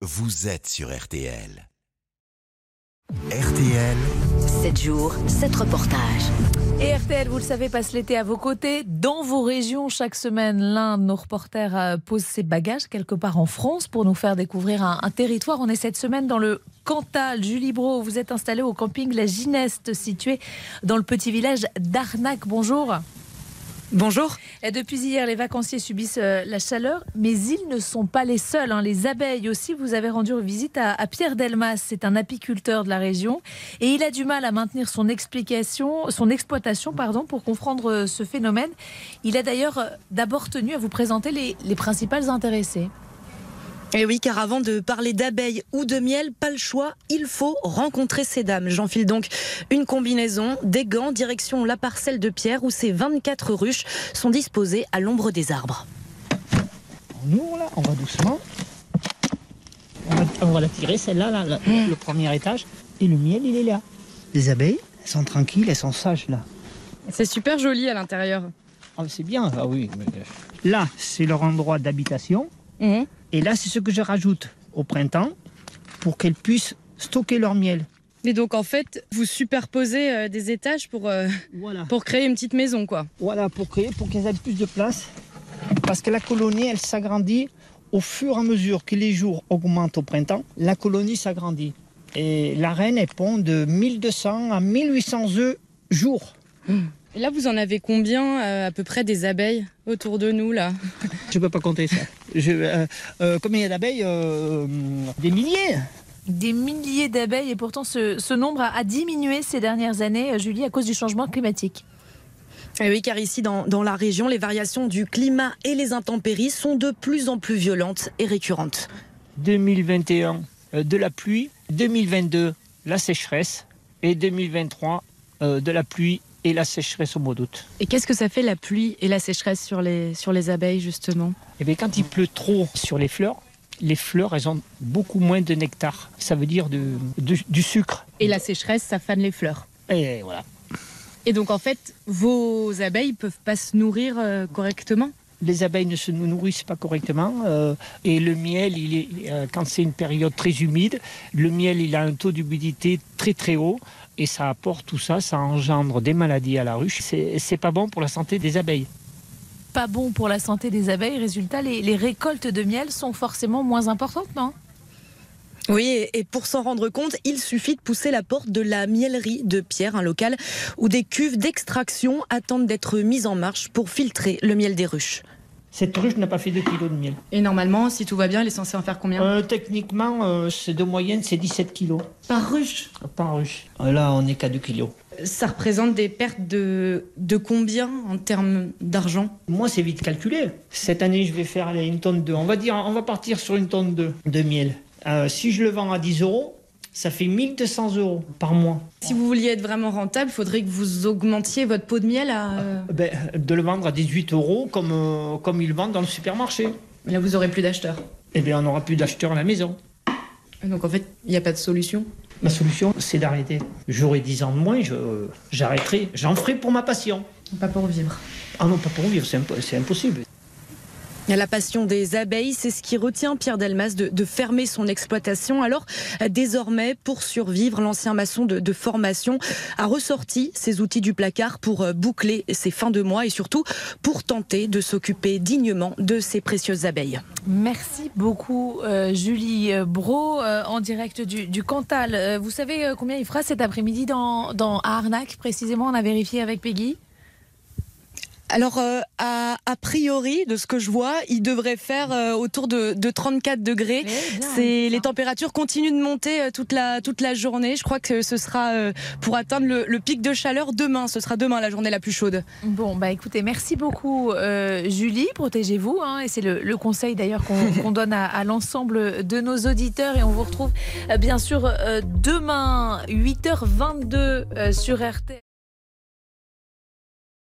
vous êtes sur RTL. RTL, 7 jours, 7 reportages. Et RTL, vous le savez, passe l'été à vos côtés, dans vos régions. Chaque semaine, l'un de nos reporters euh, pose ses bagages quelque part en France pour nous faire découvrir un, un territoire. On est cette semaine dans le Cantal. Julie Bro, vous êtes installée au camping La Gineste, situé dans le petit village d'Arnac. Bonjour. Bonjour. Et depuis hier, les vacanciers subissent euh, la chaleur, mais ils ne sont pas les seuls. hein. Les abeilles aussi, vous avez rendu visite à, Pierre Delmas, c'est un apiculteur de la région, et il a du mal à maintenir son explication, son exploitation, pardon, pour comprendre euh, ce phénomène. Il a d'ailleurs euh, d'abord tenu à vous présenter les, les principales intéressées. Et Eh oui, car avant de parler d'abeilles ou de miel, pas le choix, il faut rencontrer ces dames. J'enfile donc une combinaison, des gants, direction la parcelle de pierre où ces 24 ruches sont disposées à l'ombre des arbres. On ouvre là, on va doucement. On va, on va la tirer, celle-là, là, là, le premier étage. Et le miel, il est là. Les abeilles, elles sont tranquilles, elles sont sages là. C'est super joli à l'intérieur. Ah, c'est bien, ah oui. mais, euh, Là, c'est leur endroit d'habitation. Mhm. Et là, c'est ce que je rajoute au printemps pour qu'elles puissent stocker leur miel. Mais donc en fait, vous superposez euh, des étages pour, euh, Voilà. pour créer une petite maison, quoi. Voilà, pour créer, pour qu'elles aient plus de place. Parce que la colonie, elle s'agrandit au fur et à mesure que les jours augmentent au printemps, la colonie s'agrandit. Et la reine, elle pond de 1200 à 1800 œufs jour. Et là, vous en avez combien euh, à peu près des abeilles autour de nous, là? Je ne peux pas compter ça. Je, euh, euh, combien il y a d'abeilles Euh, Des milliers Des milliers d'abeilles, et pourtant ce, ce nombre a, a diminué ces dernières années, euh, Julie, à cause du changement climatique. Et Eh oui, car ici, dans, dans la région, les variations du climat et les intempéries sont de plus en plus violentes et récurrentes. 2021, euh, de la pluie. 2022, la sécheresse. Et 2023, euh, de la pluie et la sécheresse au mois d'août. Et qu'est-ce que ça fait la pluie et la sécheresse sur les, sur les abeilles, justement? Et bien, quand il pleut trop sur les fleurs, les fleurs, elles ont beaucoup moins de nectar. Ça veut dire de- de- du sucre. Et la sécheresse, ça fane les fleurs. Et voilà. Et donc en fait, vos abeilles peuvent pas se nourrir euh, correctement? Les abeilles ne se nourrissent pas correctement. euh, et le miel, euh, quand c'est une période très humide, le miel, il a un taux d'humidité très très haut. Et ça apporte tout ça, ça engendre des maladies à la ruche. C'est pas bon pour la santé des abeilles. Pas bon pour la santé des abeilles. Résultat, les récoltes de miel sont forcément moins importantes, non? Oui, et- pour s'en rendre compte, il suffit de pousser la porte de la miellerie de Pierre, un local où des cuves d'extraction attendent d'être mises en marche pour filtrer le miel des ruches. Cette ruche n'a pas fait 2 kilos de miel. Et normalement, si tout va bien, il est censé en faire combien? Euh, techniquement, euh, c'est de moyenne, c'est 17 kilos Par ruche? Par ruche. Euh, Là, on est qu'à 2 kilos. Ça représente des pertes de, de combien en termes d'argent? Moi, c'est vite calculé. Cette année, je vais faire allez, une tonne de. On va dire, on va partir sur une tonne de, de miel. Euh, si je le vends à 10 euros, ça fait 1200 euros par mois. Si vous vouliez être vraiment rentable, il faudrait que vous augmentiez votre pot de miel à... euh, Ben, de le vendre à 18 euros comme, euh, comme ils le vendent dans le supermarché. Mais Là, vous aurez plus d'acheteurs. Eh bien, on n'aura plus d'acheteurs à la maison. Donc en fait, il n'y a pas de solution. Ma solution, c'est d'arrêter. J'aurai 10 ans de moins, je- j'arrêterai. J'en ferai pour ma passion. Pas pour vivre. Ah non, pas pour vivre, c'est impo- c'est impossible. La passion des abeilles, c'est ce qui retient Pierre Delmas de, fermer son exploitation. Alors, désormais, pour survivre, l'ancien maçon de, formation a ressorti ses outils du placard pour euh, boucler ses fins de mois et surtout pour tenter de s'occuper dignement de ces précieuses abeilles. Merci beaucoup, euh, Julie euh, Bro, en direct du, Cantal. Vous savez combien il fera cet après-midi dans, dans Arnac, précisément? On a vérifié avec Peggy. Alors, euh, a, a priori, de ce que je vois, il devrait faire euh, autour de, de 34 degrés. Eh C'est les températures continuent de monter euh, toute la toute la journée. Je crois que ce sera pour atteindre le, le pic de chaleur demain. Ce sera demain la journée la plus chaude. Bon, bah écoutez, merci beaucoup, Julie. Protégez-vous. hein, et c'est le, le conseil d'ailleurs qu'on donne à, à l'ensemble de nos auditeurs. Et on vous retrouve bien sûr demain, 8h22 euh, sur RT.